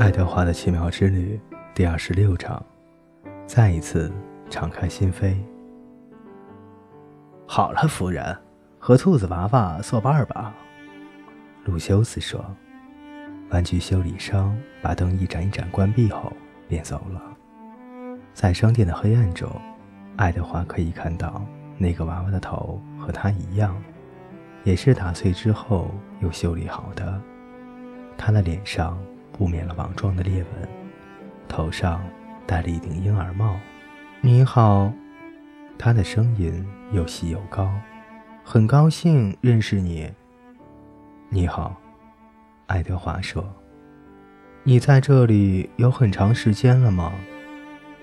爱德华的奇妙之旅第二十六章，再一次敞开心扉。好了，夫人，和兔子娃娃作伴吧。路修斯说。玩具修理商把灯一盏一盏关闭后，便走了。在商店的黑暗中，爱德华可以看到那个娃娃的头和他一样，也是打碎之后又修理好的。他的脸上布满了网状的裂纹，头上戴了一顶婴儿帽。你好，他的声音又细又高，很高兴认识你。你好。爱德华说：“你在这里有很长时间了吗？”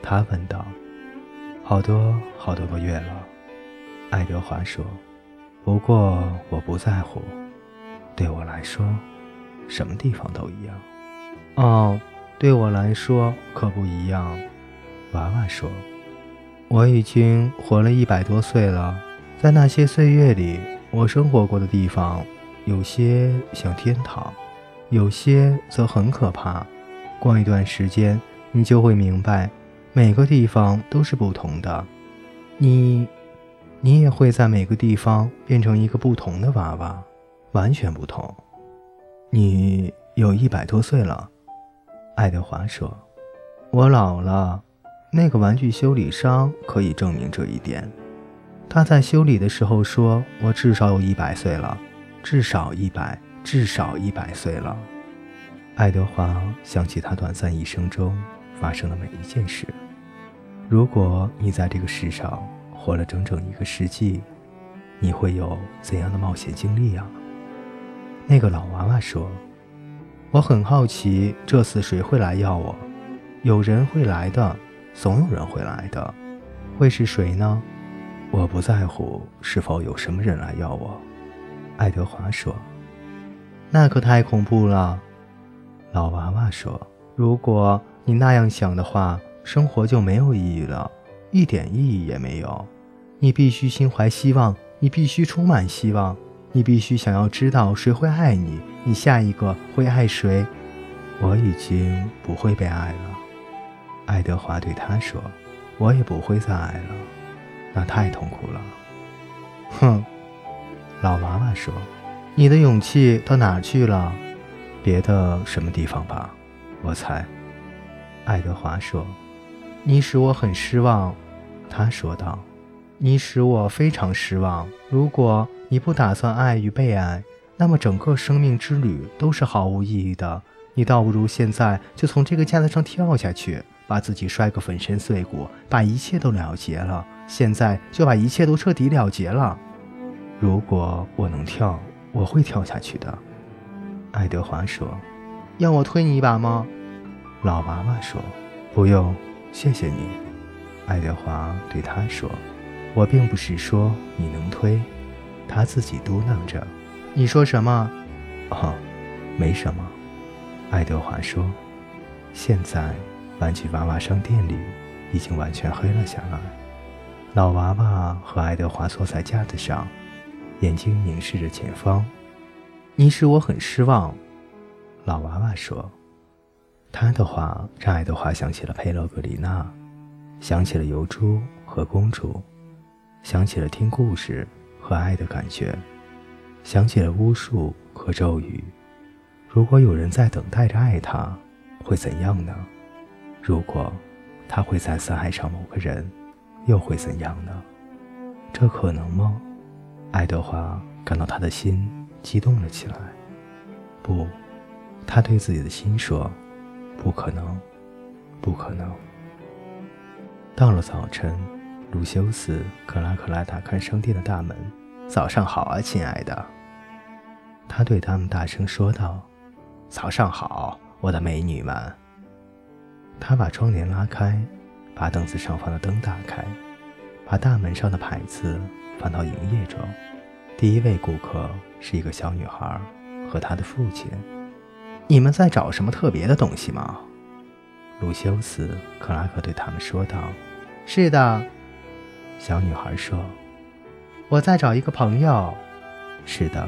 他问道。“好多好多个月了。”爱德华说。“不过我不在乎，对我来说，什么地方都一样。”“哦，对我来说可不一样。”娃娃说。“我已经活了一百多岁了，在那些岁月里，我生活过的地方，有些像天堂。”有些则很可怕。过一段时间，你就会明白，每个地方都是不同的。你，你也会在每个地方变成一个不同的娃娃，完全不同。你有一百多岁了，爱德华说：“我老了。”那个玩具修理商可以证明这一点。他在修理的时候说：“我至少有一百岁了，至少一百。”至少一百岁了，爱德华想起他短暂一生中发生的每一件事。如果你在这个世上活了整整一个世纪，你会有怎样的冒险经历啊？那个老娃娃说：“我很好奇，这次谁会来要我？有人会来的，总有人会来的。会是谁呢？我不在乎是否有什么人来要我。”爱德华说。那可太恐怖了，老娃娃说：“如果你那样想的话，生活就没有意义了，一点意义也没有。你必须心怀希望，你必须充满希望，你必须想要知道谁会爱你，你下一个会爱谁。我已经不会被爱了。”爱德华对他说：“我也不会再爱了，那太痛苦了。”哼，老娃娃说。你的勇气到哪去了？别的什么地方吧，我猜。爱德华说：“你使我很失望。”他说道：“你使我非常失望。如果你不打算爱与被爱，那么整个生命之旅都是毫无意义的。你倒不如现在就从这个架子上跳下去，把自己摔个粉身碎骨，把一切都了结了。现在就把一切都彻底了结了。如果我能跳。”我会跳下去的，爱德华说：“要我推你一把吗？”老娃娃说：“不用，谢谢你。”爱德华对他说：“我并不是说你能推。”他自己嘟囔着：“你说什么？”“哦，没什么。”爱德华说。现在，玩具娃娃商店里已经完全黑了下来。老娃娃和爱德华坐在架子上。眼睛凝视着前方，你使我很失望。”老娃娃说。他的话让爱德华想起了佩洛格里娜，想起了油猪和公主，想起了听故事和爱的感觉，想起了巫术和咒语。如果有人在等待着爱他，会怎样呢？如果他会再次爱上某个人，又会怎样呢？这可能吗？爱德华感到他的心激动了起来。不，他对自己的心说：“不可能，不可能。”到了早晨，卢修斯·克拉克拉打开商店的大门。“早上好啊，亲爱的。”他对他们大声说道。“早上好，我的美女们。”他把窗帘拉开，把凳子上方的灯打开，把大门上的牌子。放到营业中，第一位顾客是一个小女孩和她的父亲。你们在找什么特别的东西吗？鲁修斯·克拉克对他们说道。“是的。”小女孩说，“我在找一个朋友。”“是的。”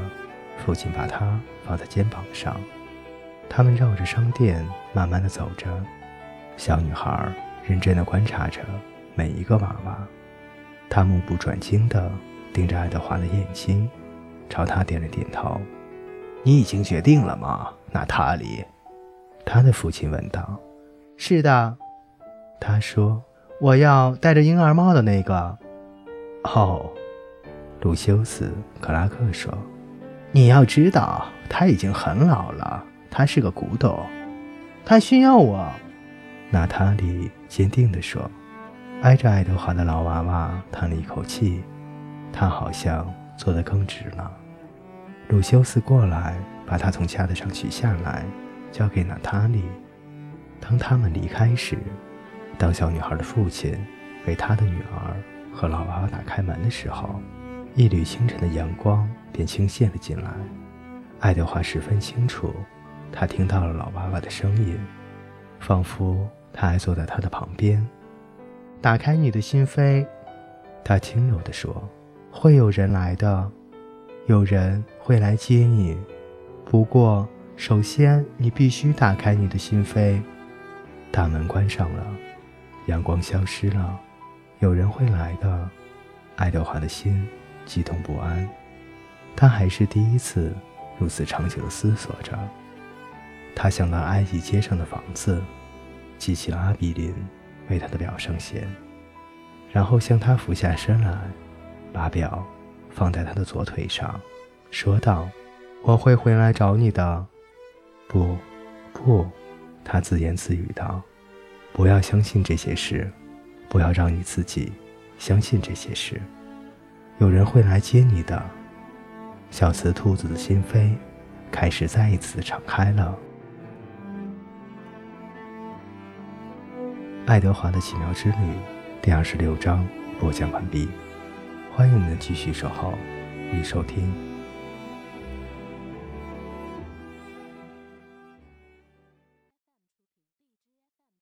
父亲把她放在肩膀上。“他们绕着商店慢慢的走着，小女孩认真的观察着每一个娃娃，她目不转睛的盯着爱德华的眼睛，朝他点了点头。你已经决定了吗，娜塔莉？他的父亲问道。是的，他说。我要戴着婴儿帽的那个。哦，鲁修斯·克拉克说：“你要知道，他已经很老了，他是个古董，他需要我。”娜塔莉坚定地说。挨着爱德华的老娃娃叹了一口气，他好像坐得更直了。鲁修斯过来，把他从架子上取下来，交给娜塔莉。当他们离开时，当小女孩的父亲为她的女儿和老娃娃打开门的时候，一缕清晨的阳光便倾泻了进来。爱德华十分清楚，他听到了老娃娃的声音，仿佛他还坐在他的旁边。打开你的心扉，他轻柔地说：“会有人来的，有人会来接你。不过，首先你必须打开你的心扉。”大门关上了。阳光消失了，有人会来的。爱德华的心激动不安，他还是第一次如此长久地思索着。他想到埃及街上的房子，记起了阿比林为他的表圣贤，然后向他俯下身来，把表放在他的左腿上，说道：“我会回来找你的。”不，不，他自言自语道。不要相信这些事，不要让你自己相信这些事。有人会来接你的。小雌兔子的心扉开始再一次敞开了。爱德华的奇妙之旅第二十六章播讲完毕，欢迎您继续守候与收听。